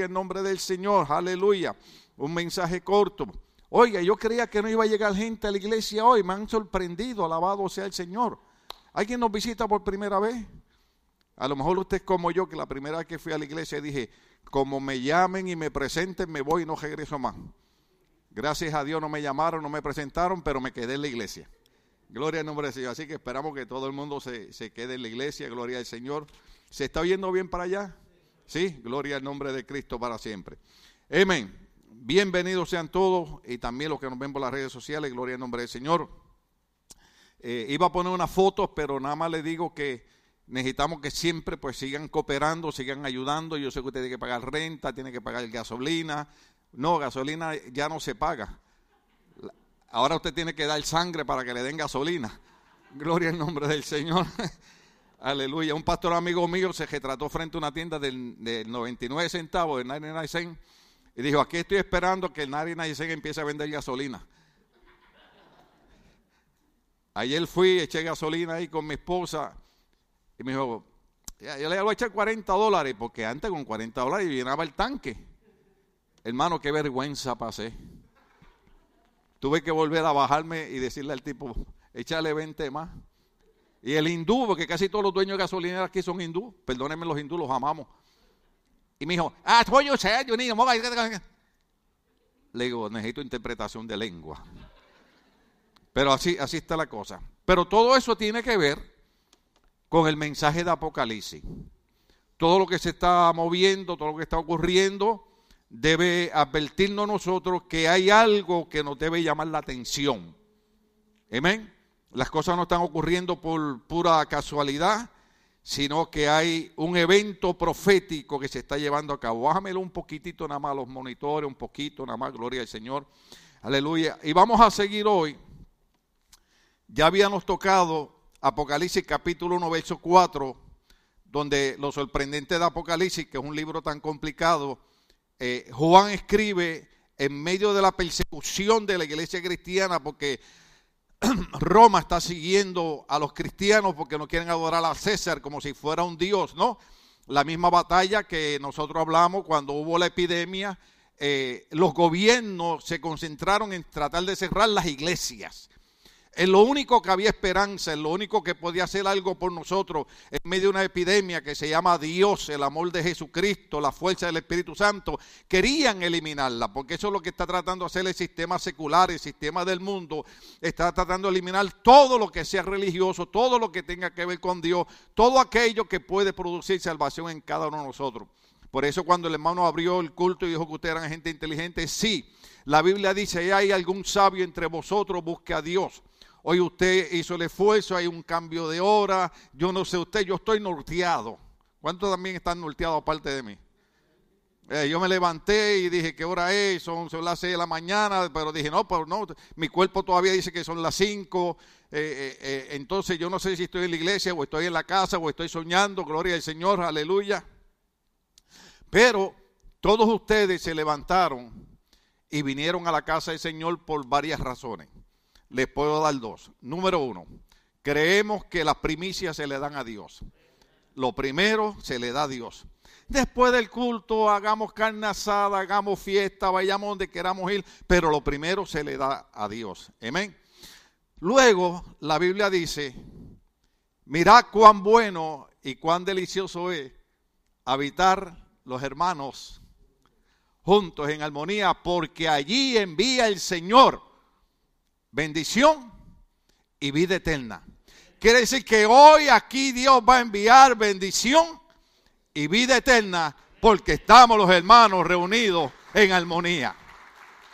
el nombre del Señor, aleluya. Un mensaje corto. Oiga, yo creía que no iba a llegar gente a la iglesia hoy, me han sorprendido, alabado sea el Señor. ¿Alguien nos visita por primera vez? A lo mejor usted es como yo, que la primera vez que fui a la iglesia dije, como me llamen y me presenten, me voy y no regreso más. Gracias a Dios no me llamaron, no me presentaron, pero me quedé en la iglesia. Gloria al nombre del Señor. Así que esperamos que todo el mundo se, se quede en la iglesia. Gloria al Señor. ¿Se está oyendo bien para allá? Sí, gloria al nombre de Cristo para siempre. Amén. Bienvenidos sean todos y también los que nos ven por las redes sociales. Gloria al nombre del Señor. Eh, iba a poner unas fotos, pero nada más le digo que necesitamos que siempre pues sigan cooperando, sigan ayudando. Yo sé que usted tiene que pagar renta, tiene que pagar gasolina. No, gasolina ya no se paga. Ahora usted tiene que dar sangre para que le den gasolina. Gloria al nombre del Señor. Aleluya. Un pastor amigo mío se retrató frente a una tienda del, 99 centavos, del 99 cent, y dijo, aquí estoy esperando que el 99 cent empiece a vender gasolina. Ayer fui, eché gasolina ahí con mi esposa y me dijo, yo le voy a echar 40 dólares, porque antes con 40 dólares llenaba el tanque. Hermano, qué vergüenza pasé. Tuve que volver a bajarme y decirle al tipo, échale 20 más. Y el hindú, porque casi todos los dueños de gasolineras aquí son hindú. Perdónenme los hindú, los amamos. Y me dijo, ah, yo sé, yo ni Le digo, necesito interpretación de lengua. Pero así, así está la cosa. Pero todo eso tiene que ver con el mensaje de Apocalipsis. Todo lo que se está moviendo, todo lo que está ocurriendo, debe advertirnos nosotros que hay algo que nos debe llamar la atención. Amén. Las cosas no están ocurriendo por pura casualidad, sino que hay un evento profético que se está llevando a cabo. Bájamelo un poquitito nada más los monitores, un poquito nada más, gloria al Señor. Aleluya. Y vamos a seguir hoy. Ya habíamos tocado Apocalipsis capítulo 1, verso 4, donde lo sorprendente de Apocalipsis, que es un libro tan complicado, eh, Juan escribe en medio de la persecución de la iglesia cristiana, porque Roma está siguiendo a los cristianos porque no quieren adorar a César como si fuera un dios, ¿no? La misma batalla que nosotros hablamos cuando hubo la epidemia, eh, los gobiernos se concentraron en tratar de cerrar las iglesias. Es lo único que había esperanza, es lo único que podía hacer algo por nosotros en medio de una epidemia que se llama Dios, el amor de Jesucristo, la fuerza del Espíritu Santo. Querían eliminarla, porque eso es lo que está tratando de hacer el sistema secular, el sistema del mundo. Está tratando de eliminar todo lo que sea religioso, todo lo que tenga que ver con Dios, todo aquello que puede producir salvación en cada uno de nosotros. Por eso cuando el hermano abrió el culto y dijo que ustedes eran gente inteligente, sí. La Biblia dice, hay algún sabio entre vosotros, busque a Dios. Hoy usted hizo el esfuerzo, hay un cambio de hora. Yo no sé usted, yo estoy norteado. ¿Cuántos también están norteados aparte de mí? Eh, yo me levanté y dije, ¿qué hora es? Son, las 6 de la mañana, pero dije, no, pero no, mi cuerpo todavía dice que son las 5. Eh, eh, entonces yo no sé si estoy en la iglesia o estoy en la casa o estoy soñando, gloria al Señor, aleluya. Pero todos ustedes se levantaron y vinieron a la casa del Señor por varias razones les puedo dar dos. Número uno, creemos que las primicias se le dan a Dios. Lo primero se le da a Dios. Después del culto, hagamos carne asada, hagamos fiesta, vayamos donde queramos ir, pero lo primero se le da a Dios. Amén. Luego, la Biblia dice, mirad cuán bueno y cuán delicioso es habitar los hermanos juntos en armonía, porque allí envía el Señor bendición y vida eterna. Quiere decir que hoy aquí Dios va a enviar bendición y vida eterna porque estamos los hermanos reunidos en armonía.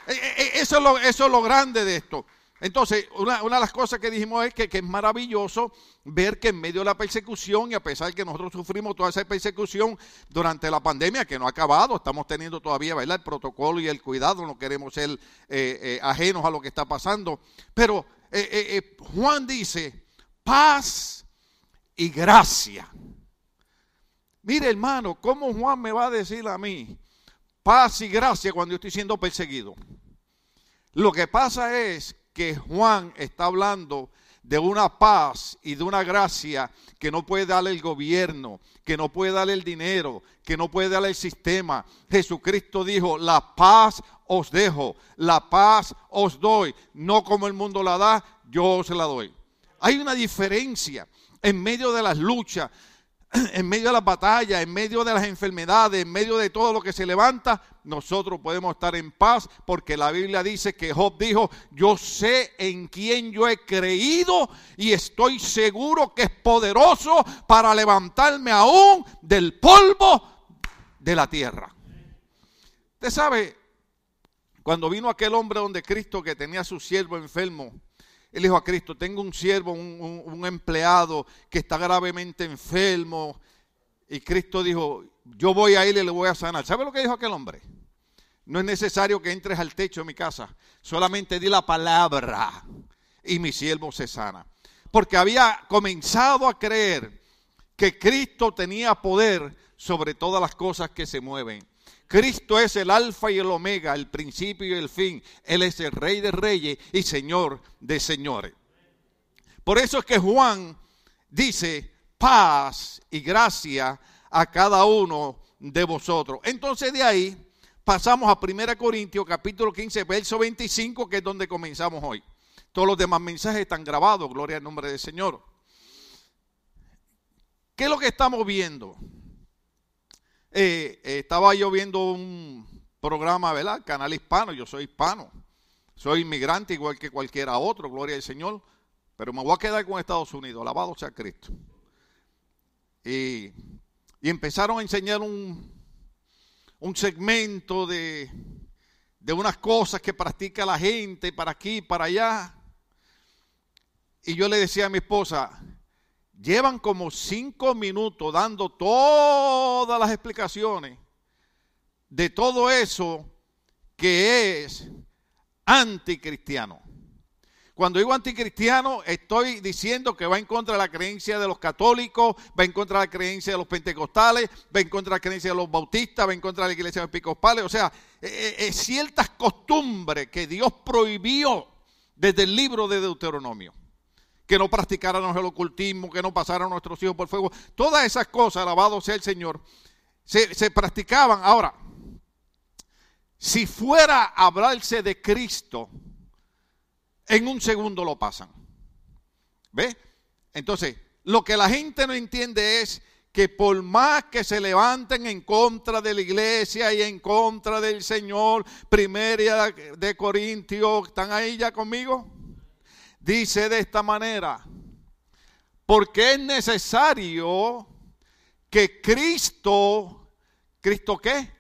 E, e, e, eso es lo, eso es lo grande de esto. Entonces, una, de las cosas que dijimos es que, es maravilloso ver que en medio de la persecución, y a pesar de que nosotros sufrimos toda esa persecución durante la pandemia, que no ha acabado, estamos teniendo todavía el protocolo y el cuidado, no queremos ser eh, eh, ajenos a lo que está pasando. Pero eh, Juan dice, paz y gracia. Mire hermano, ¿cómo Juan me va a decir a mí paz y gracia cuando yo estoy siendo perseguido? Lo que pasa es que Juan está hablando de una paz y de una gracia que no puede darle el gobierno, que no puede darle el dinero, que no puede darle el sistema. Jesucristo dijo, la paz os dejo, la paz os doy, no como el mundo la da, yo os la doy. Hay una diferencia en medio de las luchas, en medio de las batallas, en medio de las enfermedades, en medio de todo lo que se levanta, nosotros podemos estar en paz porque la Biblia dice que Job dijo, yo sé en quién yo he creído y estoy seguro que es poderoso para levantarme aún del polvo de la tierra. Usted sabe, cuando vino aquel hombre donde Cristo que tenía a su siervo enfermo, él dijo a Cristo, tengo un siervo, un, empleado que está gravemente enfermo. Y Cristo dijo, yo voy a ir y le voy a sanar. ¿Sabe lo que dijo aquel hombre? No es necesario que entres al techo de mi casa. Solamente di la palabra y mi siervo se sana. Porque había comenzado a creer que Cristo tenía poder sobre todas las cosas que se mueven. Cristo es el alfa y el omega, el principio y el fin. Él es el rey de reyes y señor de señores. Por eso es que Juan dice paz y gracia a cada uno de vosotros. Entonces de ahí pasamos a 1 Corintios capítulo 15, verso 25, que es donde comenzamos hoy. Todos los demás mensajes están grabados, gloria al nombre del Señor. ¿Qué es lo que estamos viendo? Eh, eh, estaba yo viendo un programa, ¿verdad? Canal hispano, yo soy hispano. Soy inmigrante igual que cualquiera otro, gloria al Señor. Pero me voy a quedar con Estados Unidos, alabado sea Cristo. Y, empezaron a enseñar un, un segmento de, de unas cosas que practica la gente para aquí, para allá. Y yo le decía a mi esposa, llevan como cinco minutos dando todas las explicaciones de todo eso que es anticristiano. Cuando digo anticristiano, estoy diciendo que va en contra de la creencia de los católicos, va en contra de la creencia de los pentecostales, va en contra de la creencia de los bautistas, va en contra de la iglesia de episcopales. O sea, es eh, eh, ciertas costumbres que Dios prohibió desde el libro de Deuteronomio que no practicáramos el ocultismo, que no pasaran nuestros hijos por fuego. Todas esas cosas, alabado sea el Señor, se, se practicaban. Ahora, si fuera a hablarse de Cristo, en un segundo lo pasan. ¿Ve? Entonces, lo que la gente no entiende es que por más que se levanten en contra de la iglesia y en contra del Señor, primera de Corintios, ¿están ahí ya conmigo? Dice de esta manera, porque es necesario que Cristo, ¿Cristo qué?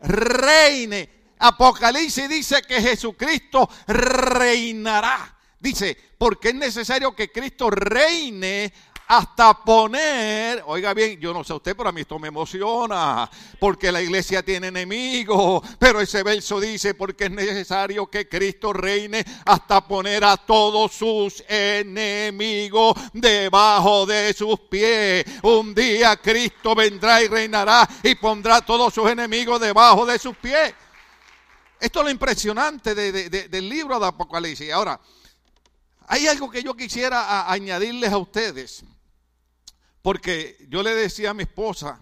Reine. Apocalipsis dice que Jesucristo reinará. Dice, porque es necesario que Cristo reine hasta poner, oiga bien, yo no sé usted, pero a mí esto me emociona, porque la iglesia tiene enemigos, pero ese verso dice, porque es necesario que Cristo reine hasta poner a todos sus enemigos debajo de sus pies. Un día Cristo vendrá y reinará y pondrá a todos sus enemigos debajo de sus pies. Esto es lo impresionante del libro de Apocalipsis. Ahora, hay algo que yo quisiera añadirles a ustedes. Porque yo le decía a mi esposa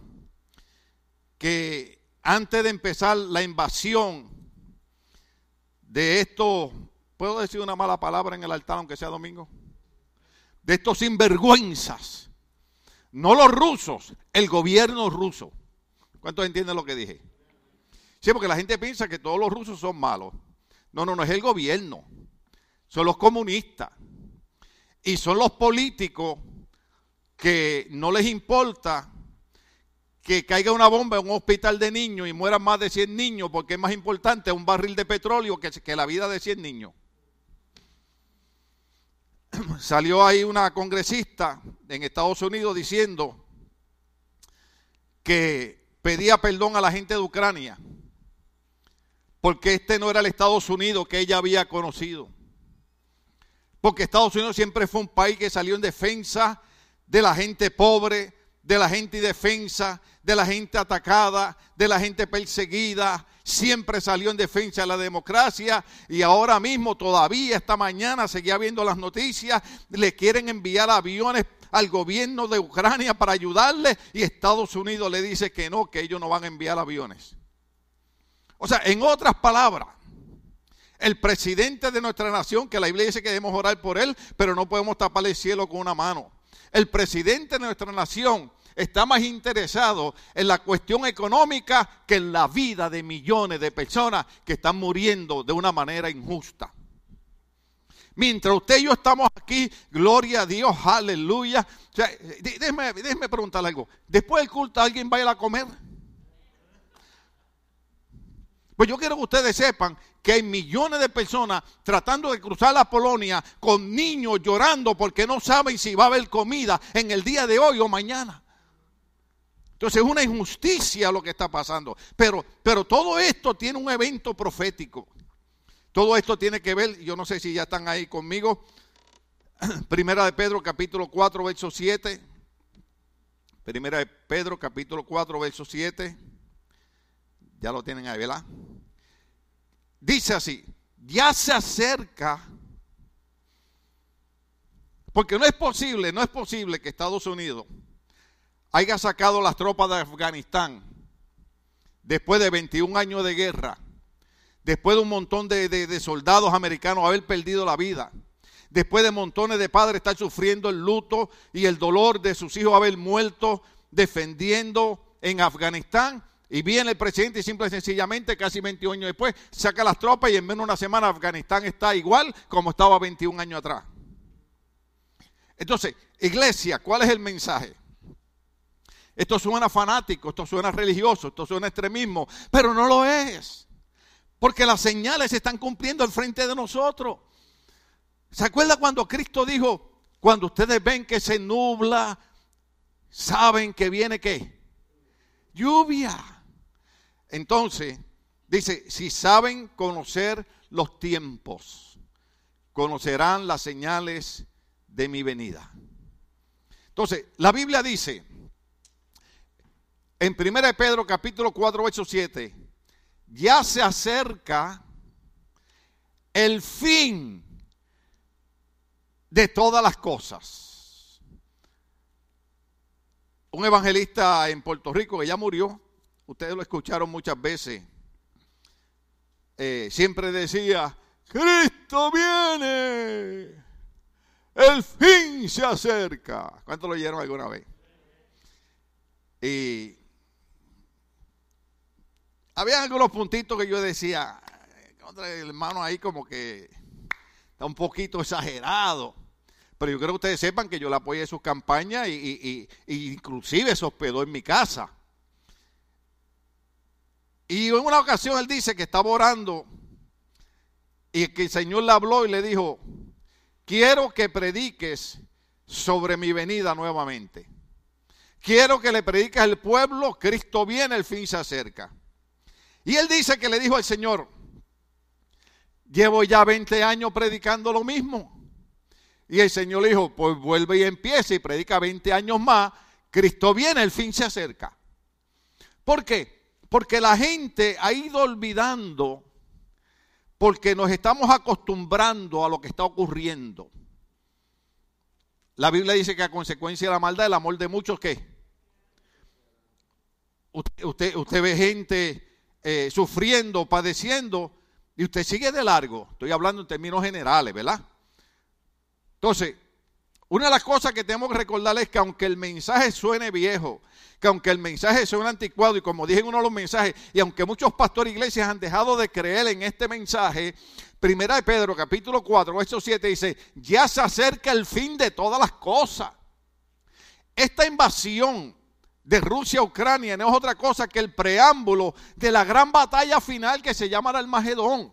que antes de empezar la invasión de estos, ¿puedo decir una mala palabra en el altar aunque sea domingo? De estos sinvergüenzas. No los rusos, el gobierno ruso. ¿Cuántos entienden lo que dije? Sí, porque la gente piensa que todos los rusos son malos. No, no, no es el gobierno. Son los comunistas. Y son los políticos que no les importa que caiga una bomba en un hospital de niños y mueran más de 100 niños porque es más importante un barril de petróleo que, la vida de 100 niños. Salió ahí una congresista en Estados Unidos diciendo que pedía perdón a la gente de Ucrania porque este no era el Estados Unidos que ella había conocido. Porque Estados Unidos siempre fue un país que salió en defensa de la gente pobre, de la gente indefensa, de la gente atacada, de la gente perseguida, siempre salió en defensa de la democracia y ahora mismo todavía esta mañana seguía viendo las noticias, le quieren enviar aviones al gobierno de Ucrania para ayudarle y Estados Unidos le dice que no, que ellos no van a enviar aviones. O sea, en otras palabras, el presidente de nuestra nación, que la Biblia dice que debemos orar por él, pero no podemos tapar el cielo con una mano. El presidente de nuestra nación está más interesado en la cuestión económica que en la vida de millones de personas que están muriendo de una manera injusta. Mientras usted y yo estamos aquí, gloria a Dios, aleluya. déjeme, déjeme preguntarle algo. Después del culto, ¿alguien va a ir a comer? Pues yo quiero que ustedes sepan que hay millones de personas tratando de cruzar la Polonia con niños llorando porque no saben si va a haber comida en el día de hoy o mañana. Entonces es una injusticia lo que está pasando. Pero, pero todo esto tiene un evento profético. Todo esto tiene que ver, yo no sé si ya están ahí conmigo. Primera de Pedro capítulo 4, verso 7. Primera de Pedro capítulo 4, verso 7. Ya lo tienen ahí, ¿verdad? Dice así, ya se acerca, porque no es posible, no es posible que Estados Unidos haya sacado las tropas de Afganistán después de 21 años de guerra, después de un montón de, de soldados americanos haber perdido la vida, después de montones de padres estar sufriendo el luto y el dolor de sus hijos haber muerto defendiendo en Afganistán, y viene el presidente y simple y sencillamente, casi 21 años después, saca las tropas y en menos de una semana Afganistán está igual como estaba 21 años atrás. Entonces, iglesia, ¿cuál es el mensaje? Esto suena fanático, esto suena religioso, esto suena extremismo, pero no lo es. Porque las señales se están cumpliendo al frente de nosotros. ¿Se acuerda cuando Cristo dijo, cuando ustedes ven que se nubla, saben que viene qué? Lluvia. Entonces, dice, si saben conocer los tiempos, conocerán las señales de mi venida. Entonces, la Biblia dice, en 1 Pedro capítulo 4, verso 7, ya se acerca el fin de todas las cosas. Un evangelista en Puerto Rico que ya murió, ustedes lo escucharon muchas veces, eh, siempre decía, Cristo viene, el fin se acerca. ¿Cuánto lo oyeron alguna vez? Y había algunos puntitos que yo decía, el hermano ahí como que está un poquito exagerado. Pero yo creo que ustedes sepan que yo le apoyé sus campañas y, y inclusive se hospedó en mi casa. Y en una ocasión él dice que estaba orando y que el Señor le habló y le dijo, quiero que prediques sobre mi venida nuevamente. Quiero que le prediques al pueblo, Cristo viene, el fin se acerca. Y él dice que le dijo al Señor, llevo ya 20 años predicando lo mismo. Y el Señor le dijo, pues vuelve y empieza y predica 20 años más, Cristo viene, el fin se acerca. ¿Por qué? Porque la gente ha ido olvidando, porque nos estamos acostumbrando a lo que está ocurriendo. La Biblia dice que a consecuencia de la maldad, el amor de muchos, ¿qué? Usted, ve gente eh, sufriendo, padeciendo, y usted sigue de largo. Estoy hablando en términos generales, ¿verdad? Entonces, una de las cosas que tenemos que recordar es que aunque el mensaje suene viejo, que aunque el mensaje suene anticuado y como dije en uno de los mensajes, y aunque muchos pastores e iglesias han dejado de creer en este mensaje, Primera de Pedro capítulo 4, verso 7 dice, ya se acerca el fin de todas las cosas. Esta invasión de Rusia a Ucrania no es otra cosa que el preámbulo de la gran batalla final que se llama el Almagedón.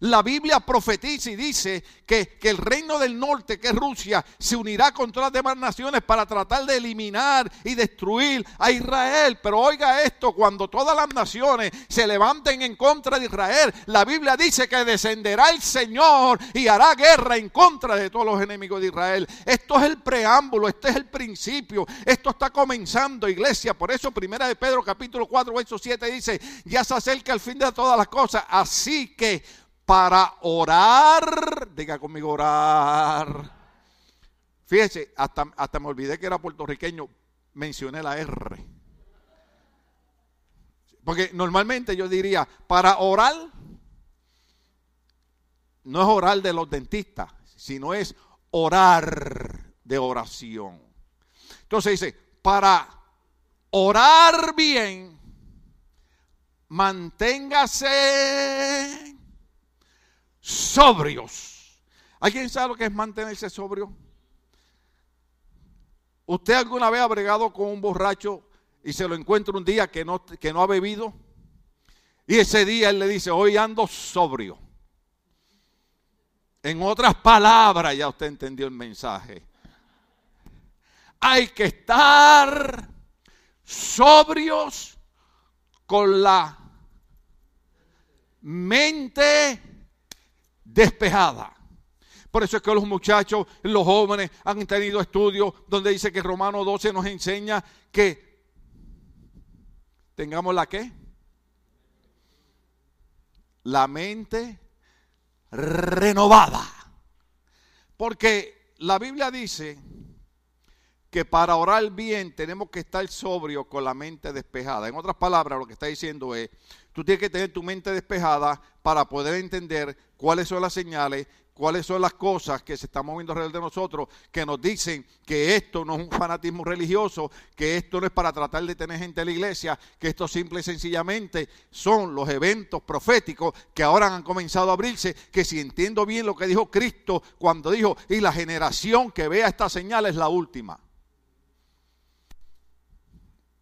La Biblia profetiza y dice que, que, el reino del norte, que es Rusia, se unirá contra las demás naciones para tratar de eliminar y destruir a Israel. Pero oiga esto, cuando todas las naciones se levanten en contra de Israel, la Biblia dice que descenderá el Señor y hará guerra en contra de todos los enemigos de Israel. Esto es el preámbulo, este es el principio, esto está comenzando, iglesia. Por eso, primera de Pedro capítulo 4, verso 7 dice, ya se acerca el fin de todas las cosas. Así que para orar, diga conmigo orar. Fíjese, hasta, hasta me olvidé que era puertorriqueño, mencioné la R. Porque normalmente yo diría, para orar, no es orar de los dentistas, sino es orar de oración. Entonces dice, para orar bien, manténgase sobrios. ¿Alguien sabe lo que es mantenerse sobrio? ¿Usted alguna vez ha bregado con un borracho y se lo encuentra un día que no, que no ha bebido? Y ese día él le dice, hoy ando sobrio. En otras palabras, ya usted entendió el mensaje. Hay que estar sobrios con la mente despejada. Por eso es que los muchachos, los jóvenes han tenido estudios donde dice que Romano 12 nos enseña que tengamos la qué? La mente renovada. Porque la Biblia dice que para orar bien tenemos que estar sobrios con la mente despejada. En otras palabras, lo que está diciendo es, tú tienes que tener tu mente despejada para poder entender cuáles son las señales, cuáles son las cosas que se están moviendo alrededor de nosotros, que nos dicen que esto no es un fanatismo religioso, que esto no es para tratar de tener gente en la iglesia, que esto simple y sencillamente son los eventos proféticos que ahora han comenzado a abrirse, que si entiendo bien lo que dijo Cristo cuando dijo, y la generación que vea esta señal es la última.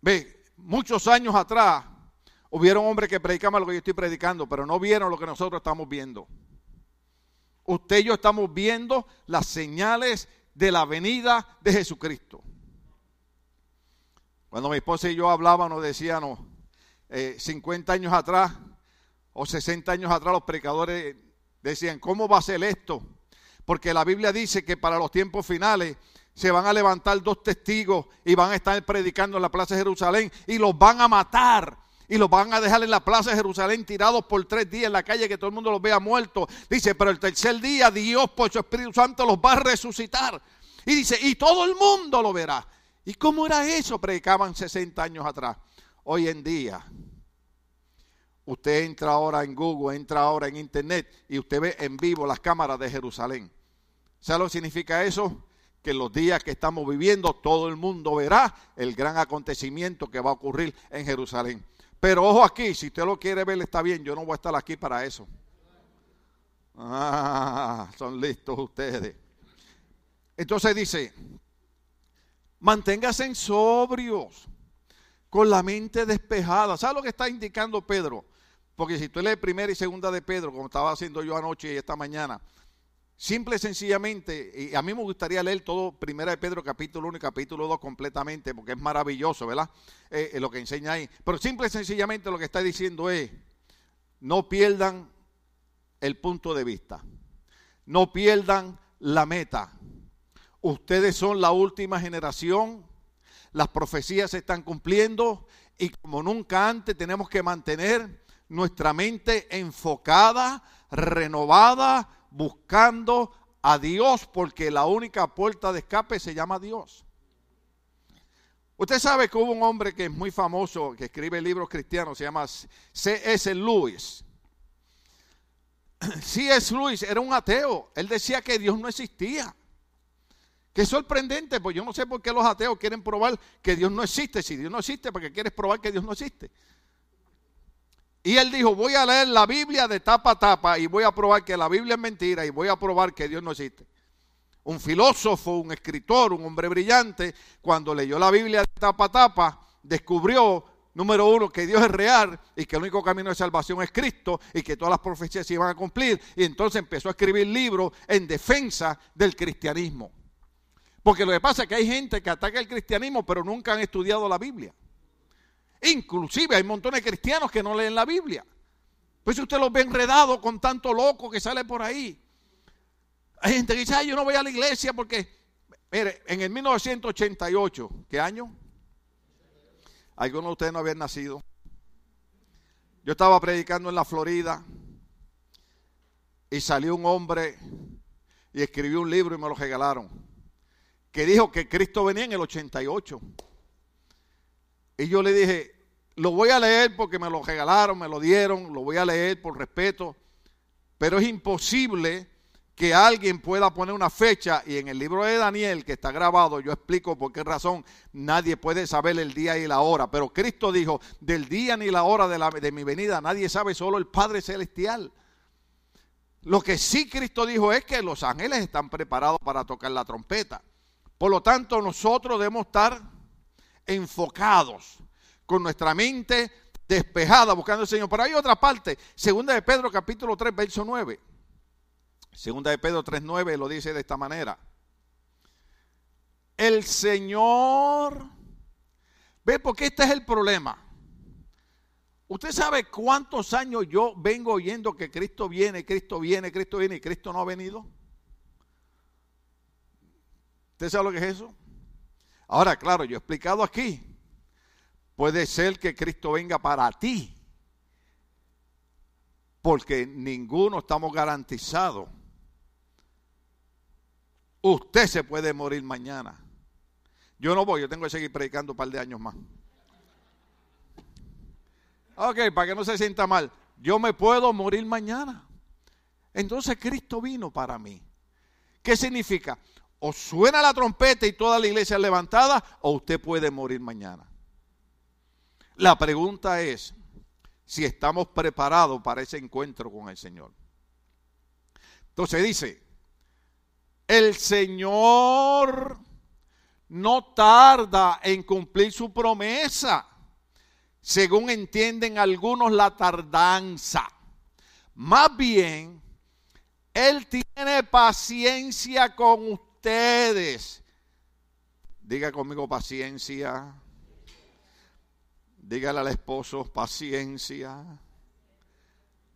Ve, muchos años atrás hubieron hombres que predicaban lo que yo estoy predicando, pero no vieron lo que nosotros estamos viendo. Usted y yo estamos viendo las señales de la venida de Jesucristo. Cuando mi esposa y yo hablábamos, decíamos, 50 eh, años atrás o 60 años atrás los predicadores decían, ¿cómo va a ser esto? Porque la Biblia dice que para los tiempos finales se van a levantar dos testigos y van a estar predicando en la plaza de Jerusalén y los van a matar y los van a dejar en la plaza de Jerusalén tirados por tres días en la calle que todo el mundo los vea muertos. Dice, pero el tercer día Dios por su Espíritu Santo los va a resucitar. Y dice, y todo el mundo lo verá. ¿Y cómo era eso? Predicaban 60 años atrás. Hoy en día, usted entra ahora en Google, entra ahora en Internet y usted ve en vivo las cámaras de Jerusalén. ¿Sabe lo que significa eso? que en los días que estamos viviendo todo el mundo verá el gran acontecimiento que va a ocurrir en Jerusalén. Pero ojo aquí, si usted lo quiere ver está bien, yo no voy a estar aquí para eso. Ah, son listos ustedes. Entonces dice, manténgase en sobrios, con la mente despejada. ¿Sabe lo que está indicando Pedro? Porque si tú lees primera y segunda de Pedro, como estaba haciendo yo anoche y esta mañana, Simple y sencillamente, y a mí me gustaría leer todo Primera de Pedro capítulo 1 y capítulo 2 completamente, porque es maravilloso, ¿verdad? Eh, eh, lo que enseña ahí. Pero simple y sencillamente lo que está diciendo es, no pierdan el punto de vista, no pierdan la meta. Ustedes son la última generación, las profecías se están cumpliendo y como nunca antes tenemos que mantener nuestra mente enfocada, renovada, buscando a Dios porque la única puerta de escape se llama Dios. Usted sabe que hubo un hombre que es muy famoso, que escribe libros cristianos, se llama C.S. Lewis. C.S. Lewis era un ateo. Él decía que Dios no existía. Qué sorprendente, pues yo no sé por qué los ateos quieren probar que Dios no existe. Si Dios no existe, porque quieres probar que Dios no existe. Y él dijo, voy a leer la Biblia de tapa a tapa y voy a probar que la Biblia es mentira y voy a probar que Dios no existe. Un filósofo, un escritor, un hombre brillante, cuando leyó la Biblia de tapa a tapa, descubrió número uno, que Dios es real y que el único camino de salvación es Cristo y que todas las profecías se iban a cumplir. Y entonces empezó a escribir libros en defensa del cristianismo. Porque lo que pasa es que hay gente que ataca el cristianismo pero nunca han estudiado la Biblia. Inclusive hay montones de cristianos que no leen la Biblia. Pues usted los ve enredados con tanto loco que sale por ahí. Hay gente que dice, ay, yo no voy a la iglesia porque, mire, en el 1988, ¿qué año? Algunos de ustedes no habían nacido. Yo estaba predicando en la Florida y salió un hombre y escribió un libro y me lo regalaron. Que dijo que Cristo venía en el 88. Y yo le dije, lo voy a leer porque me lo regalaron, me lo dieron, lo voy a leer por respeto. Pero es imposible que alguien pueda poner una fecha y en el libro de Daniel que está grabado yo explico por qué razón nadie puede saber el día y la hora, pero Cristo dijo, del día ni la hora de, la, de mi venida nadie sabe, solo el Padre Celestial. Lo que sí Cristo dijo es que los ángeles están preparados para tocar la trompeta. Por lo tanto, nosotros debemos estar enfocados, con nuestra mente despejada, buscando al Señor. Pero hay otra parte, segunda de Pedro capítulo 3, verso 9. Segunda de Pedro 3.9 lo dice de esta manera. El Señor, ve porque este es el problema. Usted sabe cuántos años yo vengo oyendo que Cristo viene, Cristo viene, Cristo viene y Cristo no ha venido. ¿Usted sabe lo que es eso? Ahora, claro, yo he explicado aquí. Puede ser que Cristo venga para ti. Porque ninguno estamos garantizados Usted se puede morir mañana. Yo no voy, yo tengo que seguir predicando un par de años más. Ok, para que no se sienta mal, yo me puedo morir mañana. Entonces Cristo vino para mí. ¿Qué significa? O suena la trompeta y toda la iglesia levantada, o usted puede morir mañana. La pregunta es si estamos preparados para ese encuentro con el Señor. Entonces dice, el Señor no tarda en cumplir su promesa, según entienden algunos la tardanza. Más bien, Él tiene paciencia con ustedes. Diga conmigo paciencia. Dígale al esposo paciencia.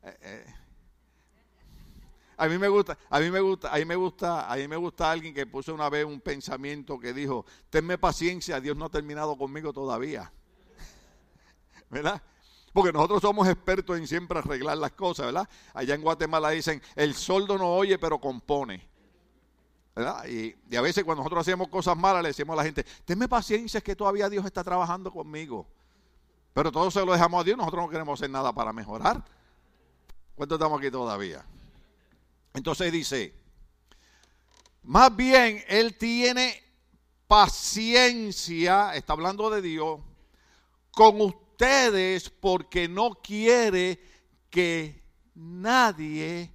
Eh, eh. A mí me gusta, a mí me gusta, a mí me gusta, a mí me gusta alguien que puso una vez un pensamiento que dijo, tenme paciencia, Dios no ha terminado conmigo todavía. ¿Verdad? Porque nosotros somos expertos en siempre arreglar las cosas, ¿verdad? Allá en Guatemala dicen, el soldo no oye, pero compone. Y, a veces cuando nosotros hacemos cosas malas le decimos a la gente, tenme paciencia, es que todavía Dios está trabajando conmigo. Pero todo se lo dejamos a Dios, nosotros no queremos hacer nada para mejorar. ¿Cuántos estamos aquí todavía? Entonces dice, más bien Él tiene paciencia, está hablando de Dios, con ustedes porque no quiere que nadie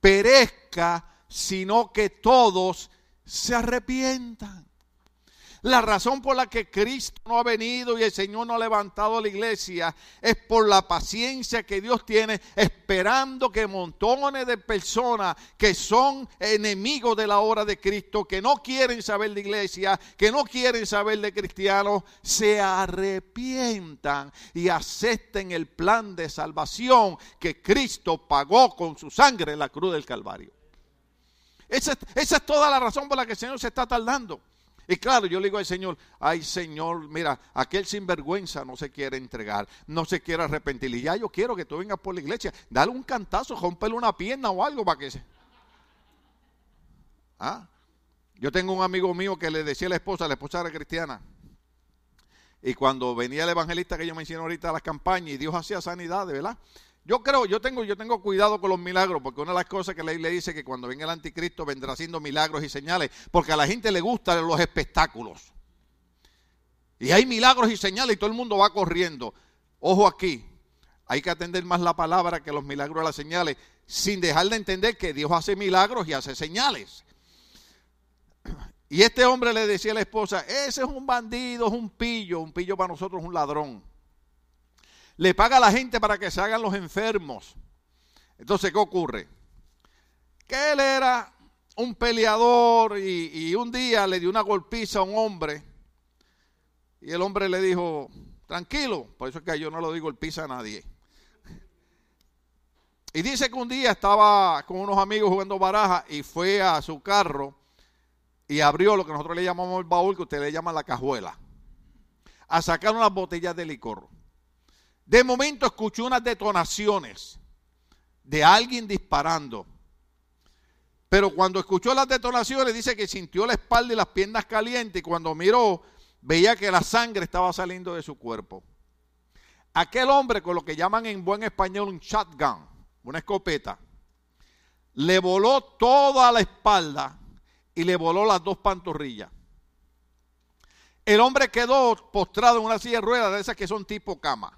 perezca, sino que todos se arrepientan. La razón por la que Cristo no ha venido y el Señor no ha levantado la iglesia es por la paciencia que Dios tiene esperando que montones de personas que son enemigos de la obra de Cristo, que no quieren saber de iglesia, que no quieren saber de cristianos, se arrepientan y acepten el plan de salvación que Cristo pagó con su sangre en la cruz del Calvario. Esa, es toda la razón por la que el Señor se está tardando. Y claro, yo le digo al Señor, ay Señor, mira, aquel sinvergüenza no se quiere entregar, no se quiere arrepentir. Y ya yo quiero que tú vengas por la iglesia, dale un cantazo, rompele una pierna o algo para que se... ¿Ah? Yo tengo un amigo mío que le decía a la esposa, la esposa era cristiana, y cuando venía el evangelista que yo mencioné ahorita a las campañas y Dios hacía sanidades, ¿verdad? Yo creo, yo tengo, yo tengo cuidado con los milagros, porque una de las cosas que la Biblia dice que cuando venga el anticristo vendrá haciendo milagros y señales, porque a la gente le gustan los espectáculos. Y hay milagros y señales y todo el mundo va corriendo. Ojo aquí, hay que atender más la palabra que los milagros y las señales, sin dejar de entender que Dios hace milagros y hace señales. Y este hombre le decía a la esposa, ese es un bandido, es un pillo, un pillo para nosotros es un ladrón. Le paga a la gente para que se hagan los enfermos. Entonces, ¿qué ocurre? Que él era un peleador y, un día le dio una golpiza a un hombre y el hombre le dijo, tranquilo, por eso es que yo no lo digo golpiza a nadie. Y dice que un día estaba con unos amigos jugando baraja y fue a su carro y abrió lo que nosotros le llamamos el baúl, que usted le llama la cajuela, a sacar unas botellas de licor. De momento escuchó unas detonaciones de alguien disparando. Pero cuando escuchó las detonaciones, dice que sintió la espalda y las piernas calientes y cuando miró, veía que la sangre estaba saliendo de su cuerpo. Aquel hombre con lo que llaman en buen español un shotgun, una escopeta, le voló toda la espalda y le voló las dos pantorrillas. El hombre quedó postrado en una silla de ruedas de esas que son tipo cama.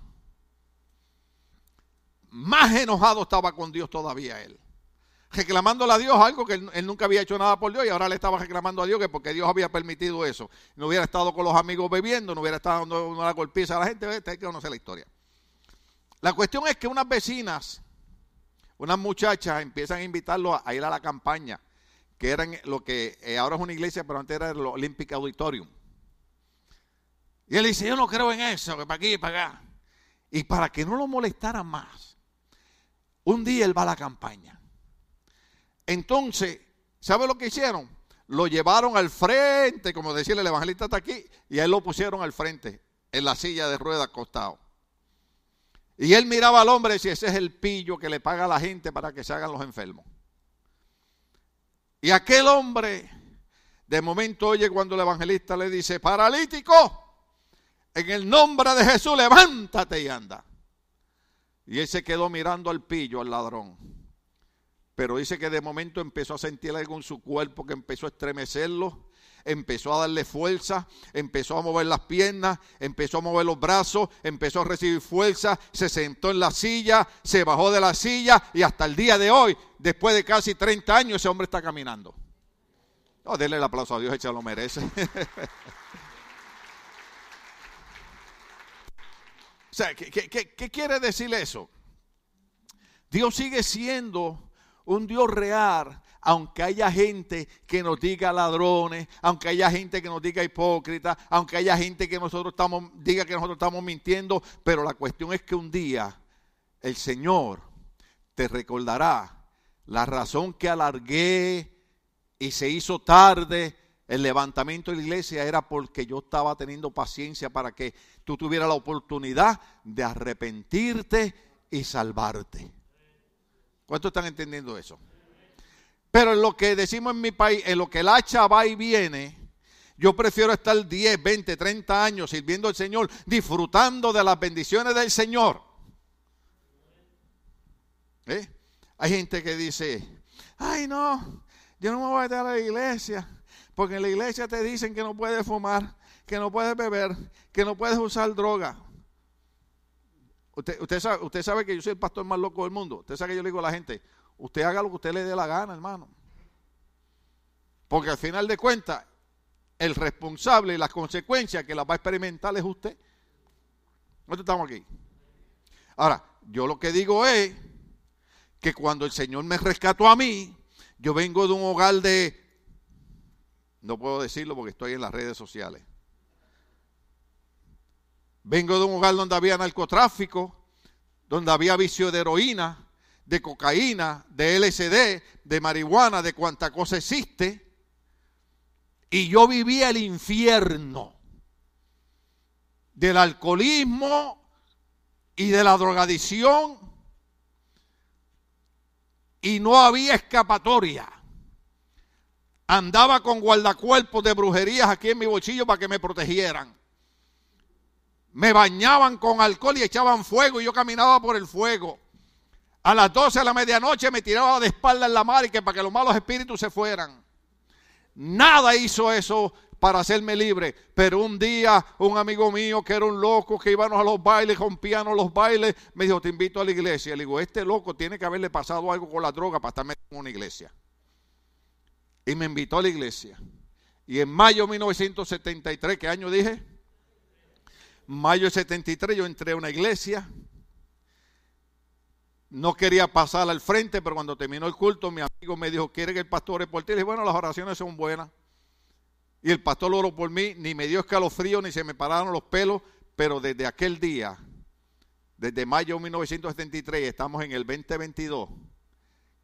Más enojado estaba con Dios todavía él. Reclamándole a Dios algo que él, nunca había hecho nada por Dios y ahora le estaba reclamando a Dios que porque Dios había permitido eso. No hubiera estado con los amigos bebiendo, no hubiera estado dando una golpiza a la gente. Hay que conocer la historia. La cuestión es que unas vecinas, unas muchachas empiezan a invitarlo a ir a la campaña que eran lo que eh, ahora es una iglesia, pero antes era el Olympic Auditorium. Y él dice, yo no creo en eso, que para aquí y para acá. Y para que no lo molestara más, un día él va a la campaña. Entonces, ¿sabe lo que hicieron? Lo llevaron al frente, como decía el evangelista está aquí, y a él lo pusieron al frente, en la silla de ruedas acostado. Y él miraba al hombre y decía, ese es el pillo que le paga a la gente para que se hagan los enfermos. Y aquel hombre, de momento oye cuando el evangelista le dice, paralítico, en el nombre de Jesús, levántate y anda. Y él se quedó mirando al pillo, al ladrón. Pero dice que de momento empezó a sentir algo en su cuerpo que empezó a estremecerlo empezó a darle fuerza, empezó a mover las piernas, empezó a mover los brazos, empezó a recibir fuerza, se sentó en la silla, se bajó de la silla y hasta el día de hoy, después de casi 30 años, ese hombre está caminando. No, denle el aplauso a Dios, él lo merece. o sea, ¿qué, qué quiere decir eso? Dios sigue siendo un Dios real aunque haya gente que nos diga ladrones, aunque haya gente que nos diga hipócrita, aunque haya gente que nosotros diga que nosotros estamos mintiendo, pero la cuestión es que un día el Señor te recordará la razón que alargué y se hizo tarde el levantamiento de la iglesia era porque yo estaba teniendo paciencia para que tú tuvieras la oportunidad de arrepentirte y salvarte. ¿Cuántos están entendiendo eso? Pero en lo que decimos en mi país, en lo que el hacha va y viene, yo prefiero estar 10, 20, 30 años sirviendo al Señor, disfrutando de las bendiciones del Señor. ¿Eh? Hay gente que dice, ay no, yo no me voy a meter a la iglesia, porque en la iglesia te dicen que no puedes fumar, que no puedes beber, que no puedes usar droga. Usted, usted, sabe, usted sabe que yo soy el pastor más loco del mundo. Usted sabe que yo le digo a la gente, Usted haga lo que usted le dé la gana, hermano. Porque al final de cuentas, el responsable y las consecuencias que las va a experimentar es usted. Nosotros estamos aquí. Ahora, yo lo que digo es que cuando el Señor me rescató a mí, yo vengo de un hogar de... No puedo decirlo porque estoy en las redes sociales. Vengo de un hogar donde había narcotráfico, donde había vicio de heroína, de cocaína, de LSD, de marihuana, de cuanta cosa existe. Y yo vivía el infierno del alcoholismo y de la drogadicción. Y no había escapatoria. Andaba con guardacuerpos de brujerías aquí en mi bolsillo para que me protegieran. Me bañaban con alcohol y echaban fuego y yo caminaba por el fuego. A las 12 de la medianoche me tiraba de espalda en la mar y que para que los malos espíritus se fueran. Nada hizo eso para hacerme libre. Pero un día un amigo mío que era un loco, que íbamos a los bailes, rompíamos los bailes, me dijo, te invito a la iglesia. Le digo, este loco tiene que haberle pasado algo con la droga para estar metido en una iglesia. Y me invitó a la iglesia. Y en mayo de 1973, ¿qué año dije? Mayo de 73 yo entré a una iglesia no quería pasar al frente, pero cuando terminó el culto, mi amigo me dijo, ¿quiere que el pastor ore por ti? Le dije, bueno, las oraciones son buenas. Y el pastor oró por mí, ni me dio escalofrío, ni se me pararon los pelos, pero desde aquel día, desde mayo de 1973, estamos en el 2022,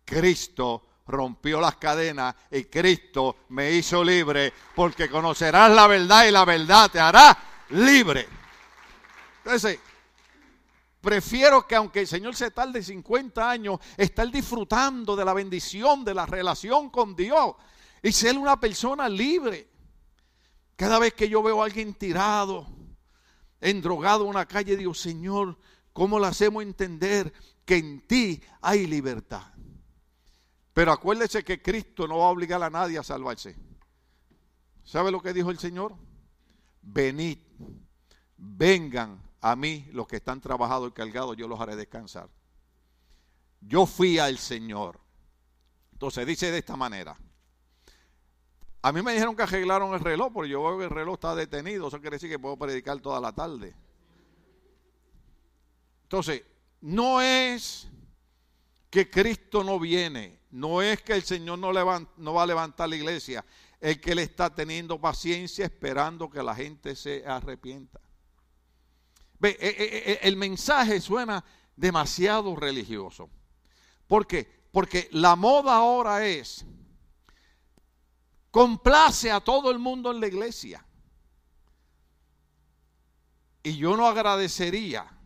Cristo rompió las cadenas y Cristo me hizo libre, porque conocerás la verdad y la verdad te hará libre. Entonces, Prefiero que aunque el Señor se tarde 50 años, estar disfrutando de la bendición, de la relación con Dios y ser una persona libre. Cada vez que yo veo a alguien tirado, endrogado en una calle, digo, Señor, ¿cómo le hacemos entender que en ti hay libertad? Pero acuérdese que Cristo no va a obligar a nadie a salvarse. ¿Sabe lo que dijo el Señor? Venid, vengan a mí, los que están trabajados y cargados, yo los haré descansar. Yo fui al Señor. Entonces dice de esta manera. A mí me dijeron que arreglaron el reloj, porque yo veo que el reloj está detenido. Eso quiere decir que puedo predicar toda la tarde. Entonces, no es que Cristo no viene, no es que el Señor no, va a levantar la iglesia, es que Él está teniendo paciencia esperando que la gente se arrepienta. Ve, eh, eh, eh, el mensaje suena demasiado religioso. ¿Por qué? Porque la moda ahora es complace a todo el mundo en la iglesia. Y yo no agradecería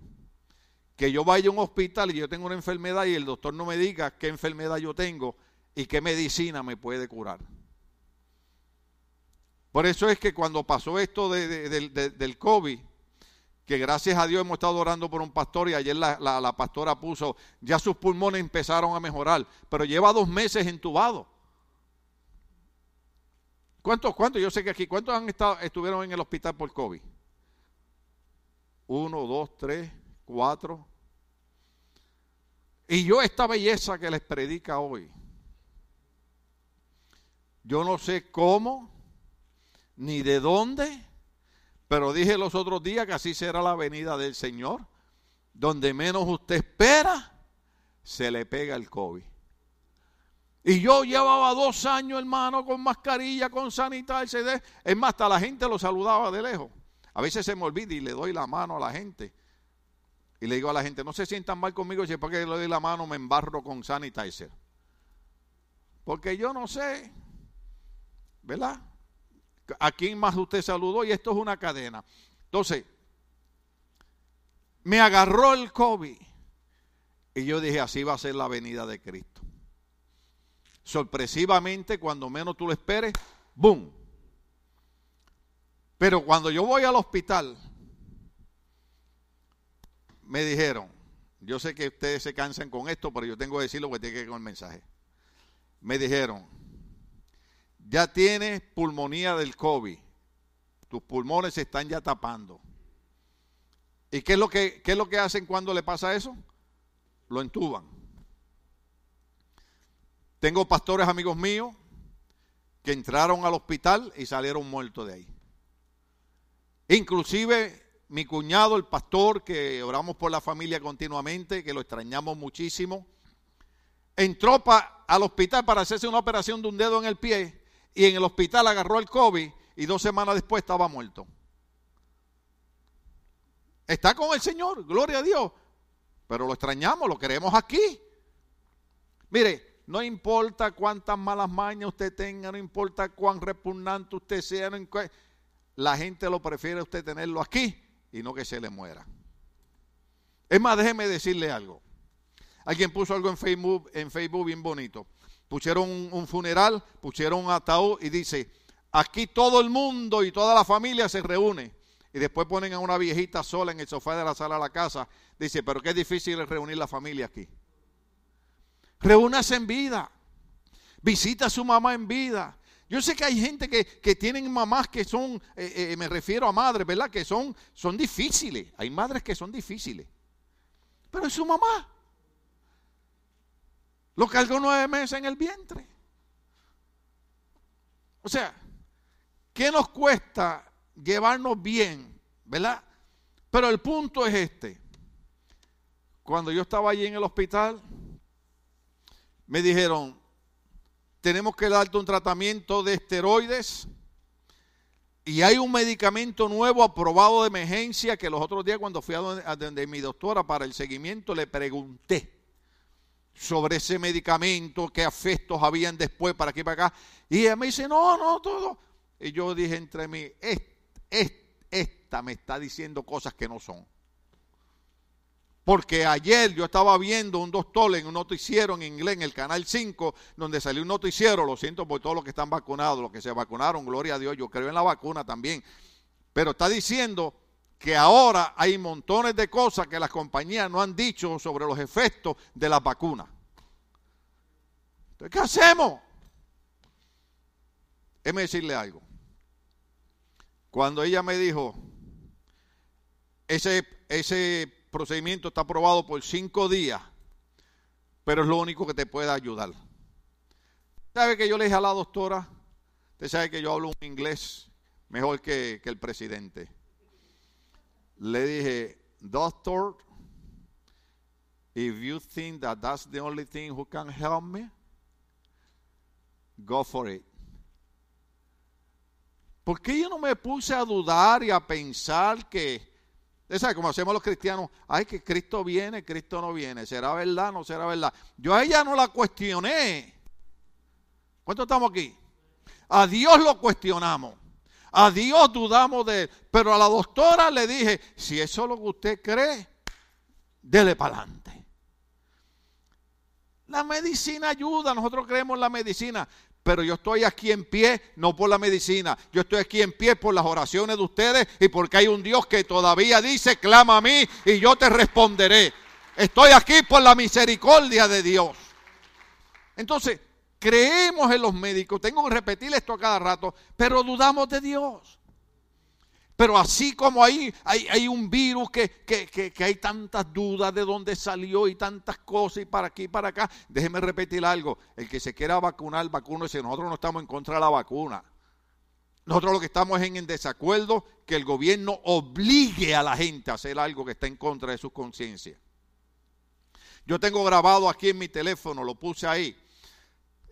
que yo vaya a un hospital y yo tengo una enfermedad y el doctor no me diga qué enfermedad yo tengo y qué medicina me puede curar. Por eso es que cuando pasó esto del COVID, que gracias a Dios hemos estado orando por un pastor y ayer la, pastora puso, ya sus pulmones empezaron a mejorar, pero lleva dos meses entubado. ¿Cuántos, cuántos? Yo sé que aquí, ¿cuántos han estado, estuvieron en el hospital por COVID? Uno, dos, tres, cuatro. Y yo esta belleza que les predica hoy, yo no sé cómo, ni de dónde, pero dije los otros días que así será la venida del Señor. Donde menos usted espera, se le pega el COVID. Y yo llevaba dos años, hermano, con mascarilla, con sanitario. Es más, hasta la gente lo saludaba de lejos. A veces se me olvida y le doy la mano a la gente. Y le digo a la gente, no se sientan mal conmigo si porque le doy la mano me embarro con sanitizer. Porque yo no sé, ¿verdad? ¿A quién más usted saludó? Y esto es una cadena. Entonces, me agarró el COVID. Y yo dije, así va a ser la venida de Cristo. Sorpresivamente, cuando menos tú lo esperes, ¡boom! Pero cuando yo voy al hospital, me dijeron, yo sé que ustedes se cansan con esto, pero yo tengo que decir lo que tiene que ver con el mensaje. Me dijeron, ya tienes pulmonía del COVID. Tus pulmones se están ya tapando. ¿Y qué es lo que, qué es lo que hacen cuando le pasa eso? Lo entuban. Tengo pastores amigos míos que entraron al hospital y salieron muertos de ahí. Inclusive mi cuñado, el pastor, que oramos por la familia continuamente, que lo extrañamos muchísimo, entró al hospital para hacerse una operación de un dedo en el pie y en el hospital agarró el COVID y dos semanas después estaba muerto. Está con el Señor, gloria a Dios. Pero lo extrañamos, lo queremos aquí. Mire, no importa cuántas malas mañas usted tenga, no importa cuán repugnante usted sea, la gente lo prefiere usted tenerlo aquí y no que se le muera. Es más, déjeme decirle algo. Alguien puso algo en Facebook, en Facebook bien bonito pusieron un, funeral, pusieron un ataúd y dice, aquí todo el mundo y toda la familia se reúne. Y después ponen a una viejita sola en el sofá de la sala de la casa. Dice, pero qué difícil es reunir la familia aquí. Reúnase en vida. Visita a su mamá en vida. Yo sé que hay gente que, tienen mamás que son, eh, eh, me refiero a madres, ¿verdad? Que son, son difíciles. Hay madres que son difíciles. Pero es su mamá. Lo cargó nueve meses en el vientre. O sea, ¿qué nos cuesta llevarnos bien? ¿Verdad? Pero el punto es este. cuando yo estaba allí en el hospital, me dijeron, tenemos que darte un tratamiento de esteroides y hay un medicamento nuevo aprobado de emergencia que los otros días cuando fui a donde, mi doctora para el seguimiento le pregunté sobre ese medicamento, qué efectos habían después para aquí y para acá. Y ella me dice, no, no, todo. Y yo dije entre mí, esta me está diciendo cosas que no son. Porque ayer yo estaba viendo un doctor en un noticiero en inglés, en el canal 5, donde salió un noticiero, lo siento por todos los que están vacunados, los que se vacunaron, gloria a Dios, yo creo en la vacuna también. Pero está diciendo que ahora hay montones de cosas que las compañías no han dicho sobre los efectos de las vacunas. Entonces, ¿qué hacemos? Déjeme decirle algo. Cuando ella me dijo, ese, ese procedimiento está aprobado por cinco días, pero es lo único que te puede ayudar. ¿Sabe que yo le dije a la doctora? Usted sabe que yo hablo un inglés mejor que, que el presidente. Le dije, doctor, if you think that that's the only thing who can help me, go for it. ¿Por qué yo no me puse a dudar y a pensar que sabe como hacemos los cristianos, ay, que Cristo viene, Cristo no viene, será verdad, no será verdad. Yo a ella no la cuestioné. ¿Cuántos estamos aquí? A Dios lo cuestionamos. A Dios dudamos de él. Pero a la doctora le dije, si eso es lo que usted cree, dele para adelante. La medicina ayuda, nosotros creemos en la medicina, pero yo estoy aquí en pie no por la medicina, yo estoy aquí en pie por las oraciones de ustedes y porque hay un Dios que todavía dice, clama a mí y yo te responderé. Estoy aquí por la misericordia de Dios. Entonces, creemos en los médicos, tengo que repetir esto a cada rato, pero dudamos de Dios. Pero así como hay, hay, un virus que, hay tantas dudas de dónde salió y tantas cosas y para aquí y para acá, déjeme repetir algo. El que se quiera vacunar, vacúnese. Nosotros no estamos en contra de la vacuna. Nosotros lo que estamos es en desacuerdo que el gobierno obligue a la gente a hacer algo que está en contra de su conciencia. Yo tengo grabado aquí en mi teléfono, lo puse ahí.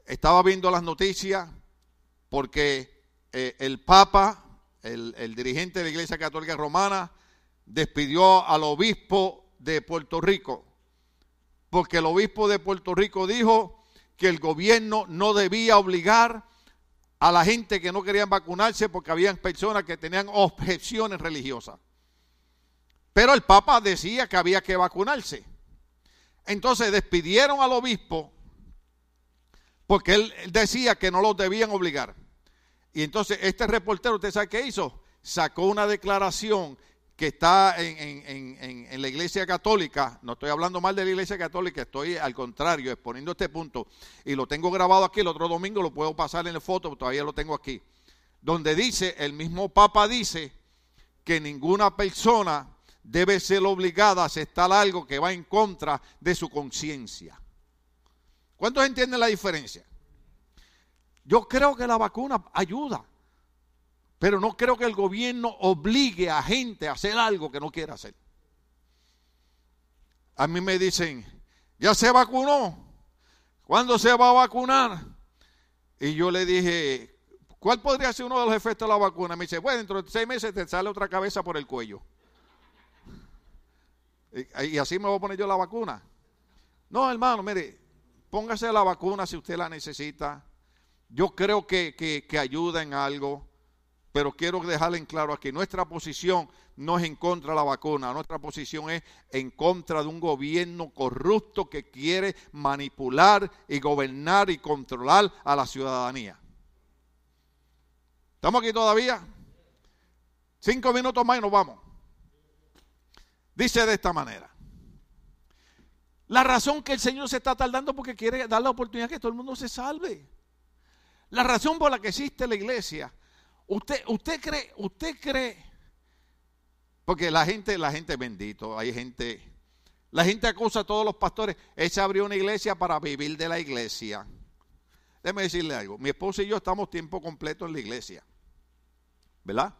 Estaba viendo las noticias porque eh, el Papa el, dirigente de la Iglesia Católica Romana, despidió al obispo de Puerto Rico, porque el obispo de Puerto Rico dijo que el gobierno no debía obligar a la gente que no querían vacunarse porque habían personas que tenían objeciones religiosas. Pero el Papa decía que había que vacunarse. Entonces despidieron al obispo porque él decía que no los debían obligar. Y entonces este reportero, ¿usted sabe qué hizo? Sacó una declaración que está en, la iglesia católica, no estoy hablando mal de la iglesia católica, estoy al contrario, exponiendo este punto, y lo tengo grabado aquí, el otro domingo lo puedo pasar en la foto, todavía lo tengo aquí, donde dice, el mismo Papa dice que ninguna persona debe ser obligada a aceptar algo que va en contra de su conciencia. ¿Cuántos entienden la diferencia? Yo creo que la vacuna ayuda, pero no creo que el gobierno obligue a gente a hacer algo que no quiere hacer. A mí me dicen, ya se vacunó, ¿cuándo se va a vacunar? Y yo le dije, ¿cuál podría ser uno de los efectos de la vacuna? Me dice, bueno, dentro de seis meses te sale otra cabeza por el cuello. Y, así me voy a poner yo la vacuna. No, hermano, mire, póngase la vacuna si usted la necesita. Yo creo que, ayuda en algo, pero quiero dejarle en claro aquí, nuestra posición no es en contra de la vacuna, nuestra posición es en contra de un gobierno corrupto que quiere manipular y gobernar y controlar a la ciudadanía. ¿Estamos aquí todavía? Cinco minutos más y nos vamos. Dice de esta manera. La razón que el Señor se está tardando porque quiere dar la oportunidad que todo el mundo se salve. La razón por la que existe la iglesia. Usted, usted cree, usted cree, porque la gente, la gente bendito, hay gente, la gente acusa a todos los pastores. Se abrió una iglesia para vivir de la iglesia. Déjeme decirle algo. Mi esposa y yo estamos tiempo completo en la iglesia. ¿Verdad?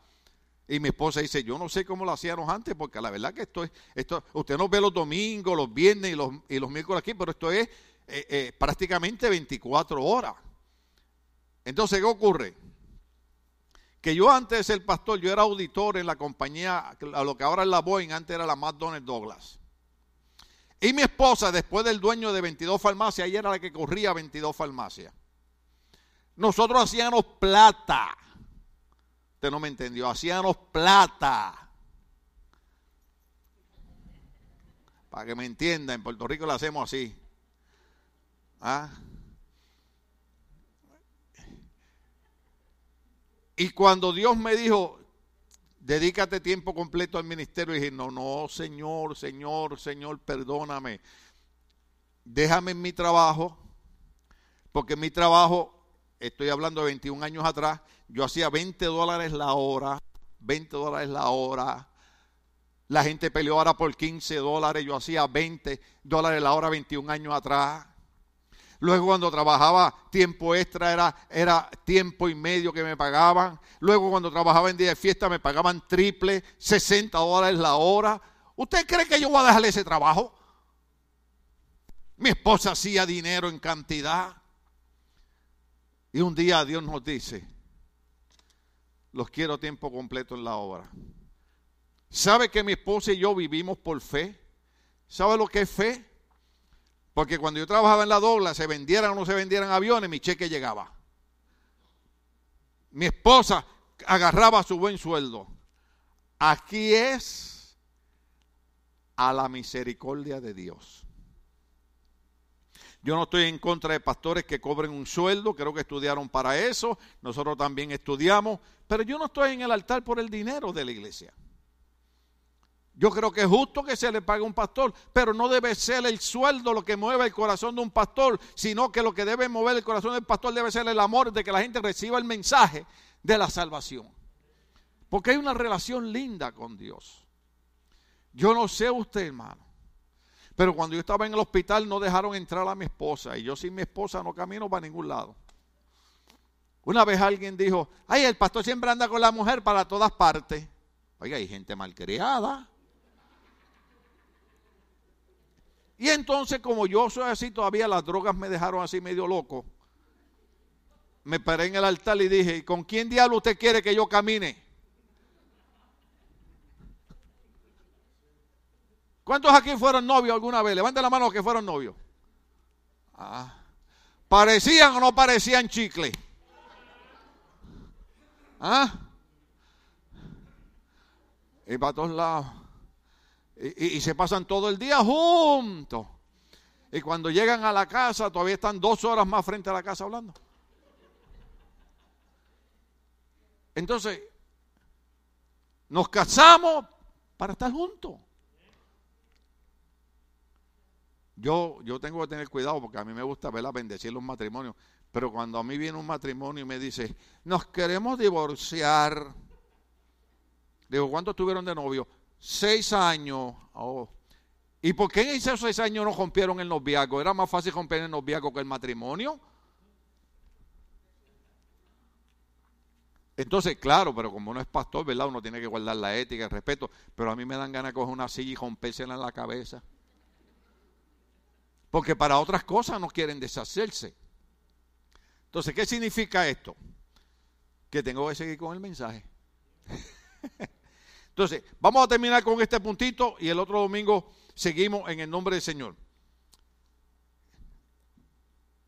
Y mi esposa dice, yo no sé cómo lo hacíamos antes, porque la verdad que esto es, esto, usted nos ve los domingos, los viernes y los, y los miércoles aquí, pero esto es eh, eh, prácticamente 24 horas. Entonces, ¿qué ocurre? Que yo antes ser pastor, yo era auditor en la compañía, a lo que ahora es la Boeing, antes era la McDonnell Douglas. Y mi esposa, después del dueño de 22 farmacias, ella era la que corría 22 farmacias. Nosotros hacíamos plata. Usted no me entendió. Hacíamos plata. Para que me entienda, en Puerto Rico lo hacemos así. ¿Ah? Y cuando Dios me dijo, dedícate tiempo completo al ministerio, dije, no, no, Señor, Señor, Señor, perdóname. Déjame en mi trabajo, porque mi trabajo estoy hablando de 21 años atrás, yo hacía 20 dólares la hora, 20 dólares la hora. La gente peleó ahora por 15 dólares, yo hacía 20 dólares la hora 21 años atrás. Luego cuando trabajaba tiempo extra era, era tiempo y medio que me pagaban. Luego cuando trabajaba en día de fiesta me pagaban triple, 60 dólares la hora. ¿Usted cree que yo voy a dejarle ese trabajo? Mi esposa hacía dinero en cantidad. Y un día Dios nos dice, los quiero tiempo completo en la obra. ¿Sabe que mi esposa y yo vivimos por fe? ¿Sabe lo que es fe? Porque cuando yo trabajaba en la dobla, se vendieran o no se vendieran aviones, mi cheque llegaba. Mi esposa agarraba su buen sueldo. Aquí es a la misericordia de Dios. Yo no estoy en contra de pastores que cobren un sueldo, creo que estudiaron para eso, nosotros también estudiamos, pero yo no estoy en el altar por el dinero de la iglesia. Yo creo que es justo que se le pague un pastor, pero no debe ser el sueldo lo que mueve el corazón de un pastor, sino que lo que debe mover el corazón del pastor debe ser el amor de que la gente reciba el mensaje de la salvación. Porque hay una relación linda con Dios. Yo no sé usted, hermano. Pero cuando yo estaba en el hospital no dejaron entrar a mi esposa y yo sin mi esposa no camino para ningún lado. Una vez alguien dijo, ay, el pastor siempre anda con la mujer para todas partes. Oiga, hay gente malcriada. Y entonces, como yo soy así, todavía las drogas me dejaron así medio loco. Me paré en el altar y dije, ¿y con quién diablo usted quiere que yo camine? ¿Cuántos aquí fueron novios alguna vez? Levanten la mano los que fueron novios. Ah. ¿Parecían o no parecían chicle? ¿Ah? Y para todos lados. Y, se pasan todo el día juntos. Y cuando llegan a la casa, todavía están dos horas más frente a la casa hablando. Entonces, nos casamos para estar juntos. Yo, yo tengo que tener cuidado porque a mí me gusta verla bendecir los matrimonios. Pero cuando a mí viene un matrimonio y me dice, nos queremos divorciar. Digo, ¿cuántos tuvieron de novio? Seis años. Oh. ¿Y por qué en esos seis años no rompieron el noviazgo? ¿Era más fácil romper el noviazgo que el matrimonio? Entonces, claro, pero como uno es pastor, ¿verdad? Uno tiene que guardar la ética, el respeto. Pero a mí me dan ganas de coger una silla y rompérsela en la cabeza. Porque para otras cosas no quieren deshacerse. Entonces, ¿qué significa esto? Que tengo que seguir con el mensaje. Entonces, vamos a terminar con este puntito y el otro domingo seguimos en el nombre del Señor.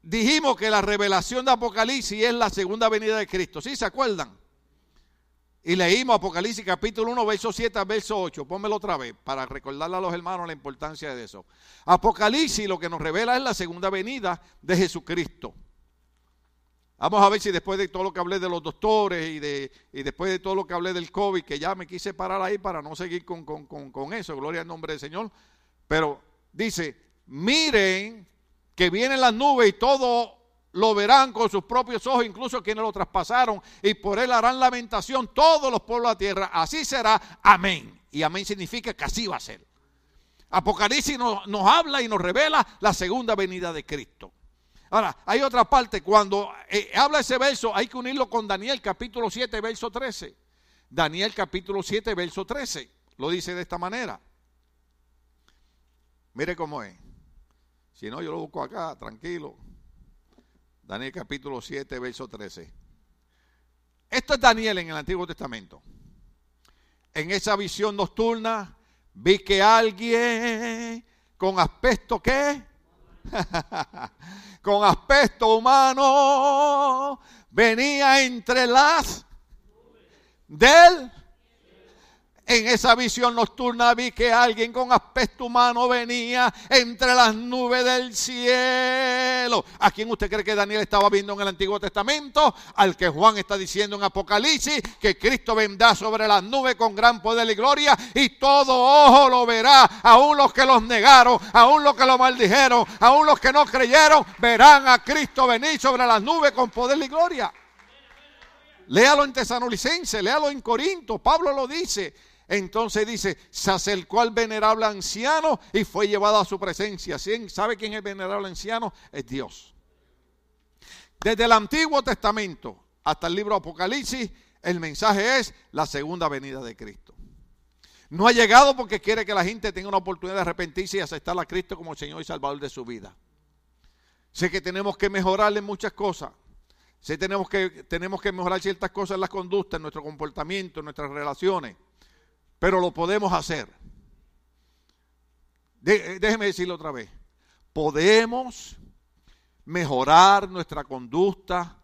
Dijimos que la revelación de Apocalipsis es la segunda venida de Cristo. ¿Sí se acuerdan? Y leímos Apocalipsis capítulo 1, verso 7 a verso 8. Pónmelo otra vez para recordarle a los hermanos la importancia de eso. Apocalipsis lo que nos revela es la segunda venida de Jesucristo. Vamos a ver si después de todo lo que hablé de los doctores y, de, y después de todo lo que hablé del COVID, que ya me quise parar ahí para no seguir con, con, con eso, gloria al nombre del Señor. Pero dice, miren que vienen las nubes y todo lo verán con sus propios ojos, incluso quienes lo traspasaron, y por él harán lamentación todos los pueblos de la tierra. Así será. Amén. Y amén significa que así va a ser. Apocalipsis nos, habla y nos revela la segunda venida de Cristo. Ahora, hay otra parte, cuando eh, habla ese verso, hay que unirlo con Daniel capítulo 7, verso 13. Daniel capítulo 7, verso 13. Lo dice de esta manera. Mire cómo es. Si no, yo lo busco acá, tranquilo. Daniel capítulo 7, verso 13. Esto es Daniel en el Antiguo Testamento. En esa visión nocturna vi que alguien con aspecto que con aspecto humano venía entre las del en esa visión nocturna vi que alguien con aspecto humano venía entre las nubes del cielo. ¿A quién usted cree que Daniel estaba viendo en el Antiguo Testamento? Al que Juan está diciendo en Apocalipsis que Cristo vendrá sobre las nubes con gran poder y gloria y todo ojo lo verá. Aún los que los negaron, aún los que lo maldijeron, aún los que no creyeron, verán a Cristo venir sobre las nubes con poder y gloria. Léalo en Tesanolicense, léalo en Corinto, Pablo lo dice. Entonces dice, se acercó al venerable anciano y fue llevado a su presencia. ¿Sabe quién es el venerable anciano? Es Dios. Desde el Antiguo Testamento hasta el libro Apocalipsis, el mensaje es la segunda venida de Cristo. No ha llegado porque quiere que la gente tenga una oportunidad de arrepentirse y aceptar a Cristo como Señor y Salvador de su vida. Sé que tenemos que mejorarle muchas cosas. Sé que tenemos que, tenemos que mejorar ciertas cosas en las conductas, en nuestro comportamiento, en nuestras relaciones pero lo podemos hacer. déjeme decirlo otra vez. Podemos mejorar nuestra conducta,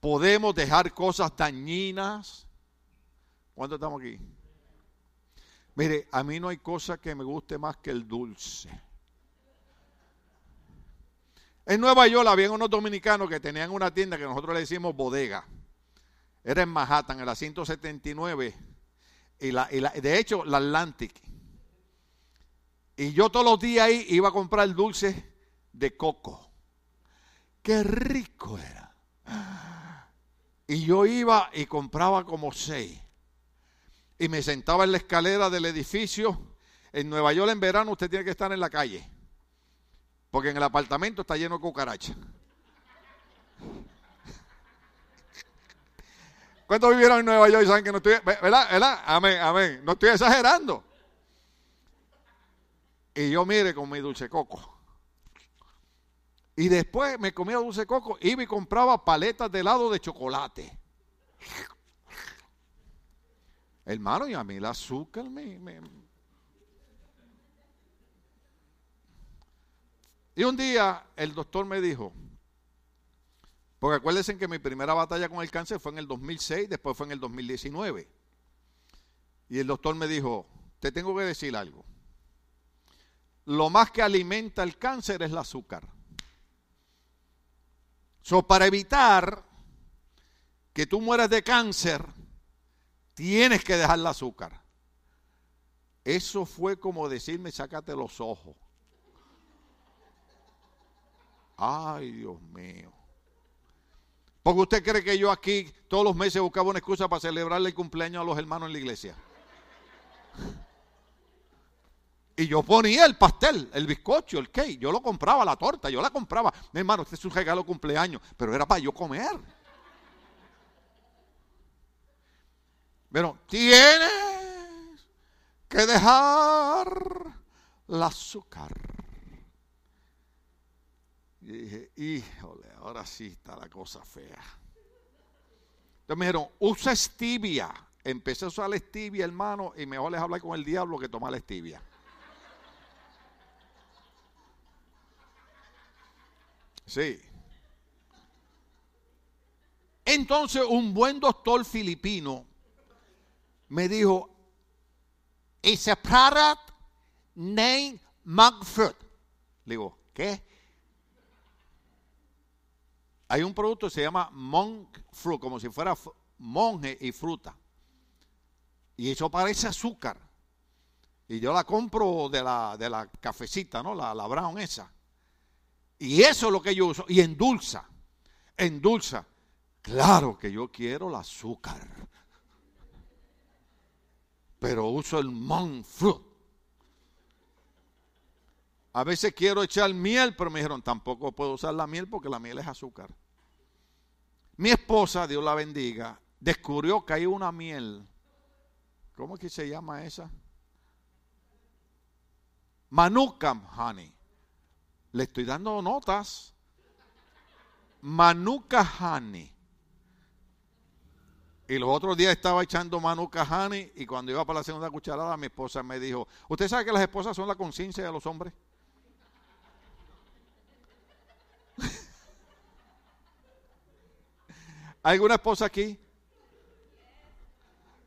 podemos dejar cosas dañinas. ¿Cuánto estamos aquí? Mire, a mí no hay cosa que me guste más que el dulce. En Nueva York había unos dominicanos que tenían una tienda que nosotros le decimos bodega. Era en Manhattan, en la 179 y la, de hecho, la Atlantic. Y yo todos los días ahí iba a comprar dulce de coco. Qué rico era. Y yo iba y compraba como seis. Y me sentaba en la escalera del edificio. En Nueva York en verano usted tiene que estar en la calle. Porque en el apartamento está lleno de cucarachas. ¿Cuántos vivieron en Nueva York y saben que no estoy, ¿verdad? ¿verdad? Amén, amén. No estoy exagerando. Y yo mire con mi dulce coco. Y después me comía dulce coco, iba y compraba paletas de helado de chocolate. Hermano, y a mí el azúcar me, me... Y un día el doctor me dijo, porque acuérdense que mi primera batalla con el cáncer fue en el 2006, después fue en el 2019. Y el doctor me dijo, te tengo que decir algo. Lo más que alimenta el cáncer es el azúcar. So, para evitar que tú mueras de cáncer, tienes que dejar el azúcar. Eso fue como decirme, sácate los ojos. Ay, Dios mío. Porque usted cree que yo aquí todos los meses buscaba una excusa para celebrarle el cumpleaños a los hermanos en la iglesia. Y yo ponía el pastel, el bizcocho, el cake. Yo lo compraba, la torta, yo la compraba. Mi hermano, este es un regalo de cumpleaños, pero era para yo comer. Pero tienes que dejar el azúcar. Y dije, híjole, ahora sí está la cosa fea. Entonces me dijeron, usa stevia. Empecé a usar la stevia, hermano, y mejor les hablar con el diablo que tomar la stevia. Sí. Entonces un buen doctor filipino me dijo, it's a product named. Le digo, ¿qué? Hay un producto que se llama monk fruit, como si fuera monje y fruta. Y eso parece azúcar. Y yo la compro de la, de la cafecita, ¿no? La, la brown esa. Y eso es lo que yo uso. Y endulza. Endulza. Claro que yo quiero el azúcar. Pero uso el monk fruit. A veces quiero echar miel, pero me dijeron, tampoco puedo usar la miel porque la miel es azúcar. Mi esposa, Dios la bendiga, descubrió que hay una miel ¿Cómo es que se llama esa? Manukam honey. Le estoy dando notas. Manuka honey. Y los otros días estaba echando Manuka honey y cuando iba para la segunda cucharada mi esposa me dijo, ¿usted sabe que las esposas son la conciencia de los hombres? ¿Hay alguna esposa aquí?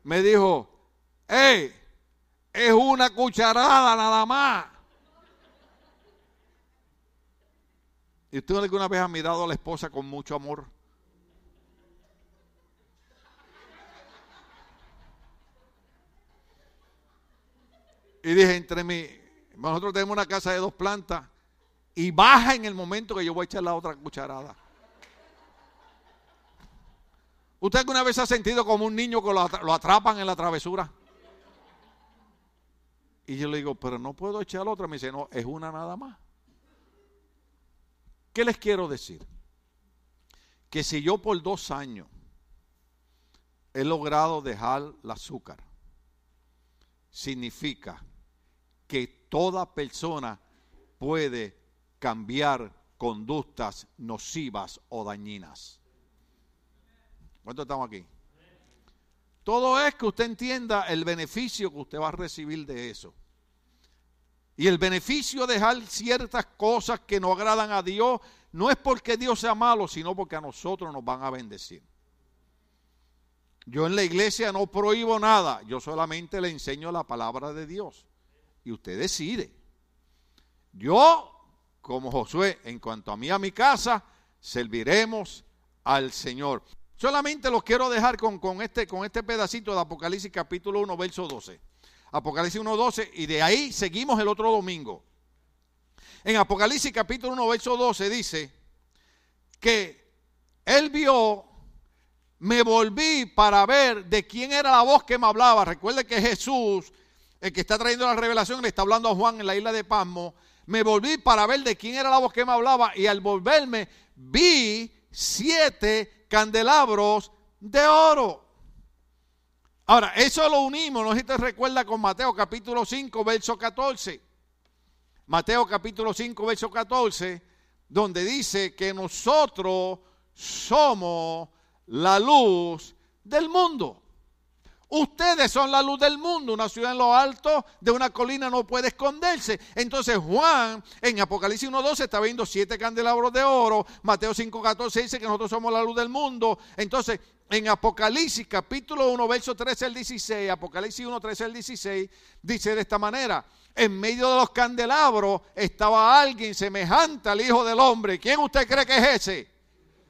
Me dijo, hey, es una cucharada nada más. ¿Y usted alguna vez ha mirado a la esposa con mucho amor? Y dije, entre mí, nosotros tenemos una casa de dos plantas y baja en el momento que yo voy a echar la otra cucharada. ¿Usted alguna vez ha sentido como un niño que lo atrapan en la travesura? Y yo le digo, pero no puedo echar otra. Me dice, no, es una nada más. ¿Qué les quiero decir? Que si yo por dos años he logrado dejar el azúcar, significa que toda persona puede cambiar conductas nocivas o dañinas. ¿Cuántos estamos aquí? Todo es que usted entienda el beneficio que usted va a recibir de eso. Y el beneficio de dejar ciertas cosas que no agradan a Dios no es porque Dios sea malo, sino porque a nosotros nos van a bendecir. Yo en la iglesia no prohíbo nada, yo solamente le enseño la palabra de Dios. Y usted decide. Yo, como Josué, en cuanto a mí a mi casa, serviremos al Señor. Solamente los quiero dejar con, con, este, con este pedacito de Apocalipsis capítulo 1, verso 12. Apocalipsis 1, 12 y de ahí seguimos el otro domingo. En Apocalipsis capítulo 1, verso 12 dice que él vio, me volví para ver de quién era la voz que me hablaba. Recuerde que Jesús, el que está trayendo la revelación, le está hablando a Juan en la isla de Pasmo. Me volví para ver de quién era la voz que me hablaba y al volverme vi siete candelabros de oro. Ahora, eso lo unimos, no sé si te recuerda con Mateo capítulo 5, verso 14. Mateo capítulo 5, verso 14, donde dice que nosotros somos la luz del mundo. Ustedes son la luz del mundo. Una ciudad en lo alto de una colina no puede esconderse. Entonces Juan en Apocalipsis 1.12 está viendo siete candelabros de oro. Mateo 5.14 dice que nosotros somos la luz del mundo. Entonces en Apocalipsis capítulo 1, verso 13 al 16, Apocalipsis 1, 13 al 16, dice de esta manera. En medio de los candelabros estaba alguien semejante al Hijo del Hombre. ¿Quién usted cree que es ese?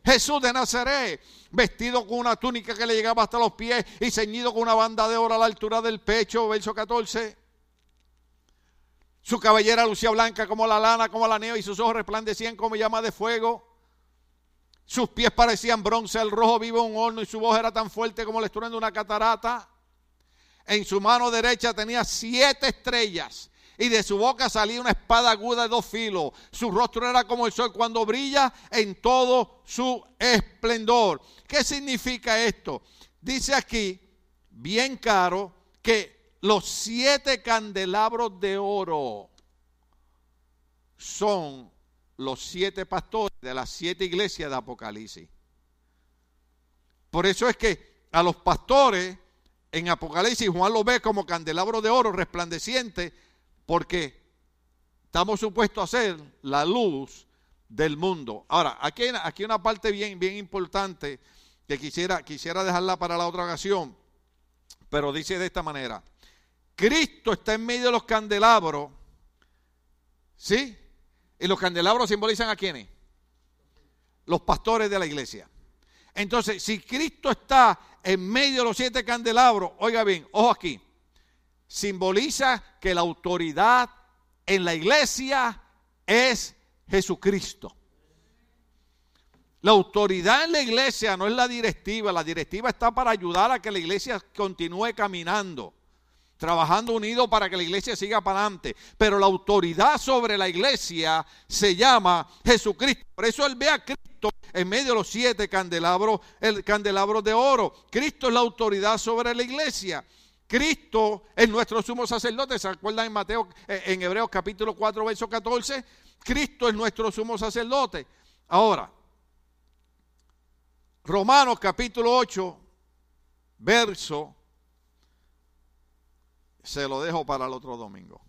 Jesús de Nazaret, vestido con una túnica que le llegaba hasta los pies y ceñido con una banda de oro a la altura del pecho, verso 14. Su cabellera lucía blanca como la lana, como la nieve, y sus ojos resplandecían como llama de fuego. Sus pies parecían bronce, el rojo vivo un horno, y su voz era tan fuerte como el estruendo de una catarata. En su mano derecha tenía siete estrellas y de su boca salía una espada aguda de dos filos. Su rostro era como el sol cuando brilla en todo su esplendor. ¿Qué significa esto? Dice aquí, bien caro, que los siete candelabros de oro son los siete pastores de las siete iglesias de Apocalipsis. Por eso es que a los pastores en Apocalipsis Juan lo ve como candelabro de oro resplandeciente porque estamos supuestos a ser la luz del mundo. Ahora, aquí aquí una parte bien, bien importante que quisiera, quisiera dejarla para la otra ocasión, pero dice de esta manera, Cristo está en medio de los candelabros, ¿sí? Y los candelabros simbolizan a quiénes? Los pastores de la iglesia. Entonces, si Cristo está en medio de los siete candelabros, oiga bien, ojo aquí, simboliza que la autoridad en la iglesia es Jesucristo. La autoridad en la iglesia no es la directiva, la directiva está para ayudar a que la iglesia continúe caminando, trabajando unido para que la iglesia siga para adelante. Pero la autoridad sobre la iglesia se llama Jesucristo. Por eso él ve a Cristo en medio de los siete candelabros, el candelabro de oro. Cristo es la autoridad sobre la iglesia. Cristo es nuestro sumo sacerdote. ¿Se acuerdan en Mateo, eh, en Hebreos capítulo 4, verso 14? Cristo es nuestro sumo sacerdote. Ahora, Romanos capítulo 8, verso, se lo dejo para el otro domingo.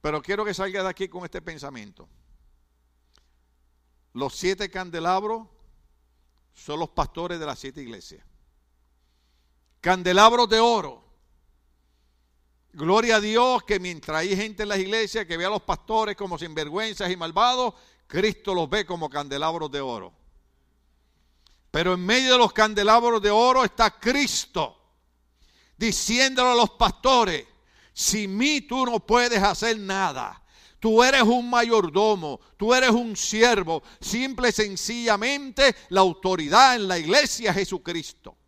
Pero quiero que salga de aquí con este pensamiento. Los siete candelabros son los pastores de las siete iglesias. Candelabros de oro. Gloria a Dios que mientras hay gente en las iglesias que ve a los pastores como sinvergüenzas y malvados, Cristo los ve como candelabros de oro. Pero en medio de los candelabros de oro está Cristo diciéndole a los pastores, sin mí tú no puedes hacer nada. Tú eres un mayordomo, tú eres un siervo. Simple y sencillamente la autoridad en la iglesia es Jesucristo.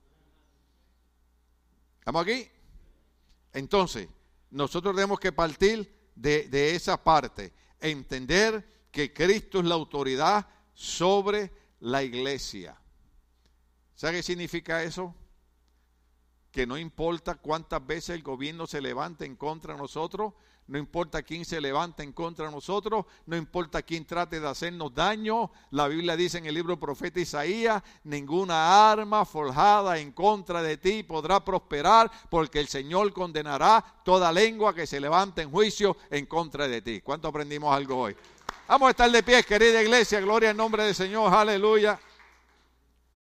¿Estamos aquí? Entonces, nosotros tenemos que partir de, esa parte, entender que Cristo es la autoridad sobre la iglesia. ¿Sabe qué significa eso? que no importa cuántas veces el gobierno se levante en contra de nosotros, no importa quién se levante en contra de nosotros, no importa quién trate de hacernos daño. La Biblia dice en el libro profeta Isaías, ninguna arma forjada en contra de ti podrá prosperar, porque el Señor condenará toda lengua que se levante en juicio en contra de ti. ¿Cuánto aprendimos algo hoy? Vamos a estar de pie, querida iglesia, gloria al nombre del Señor, aleluya.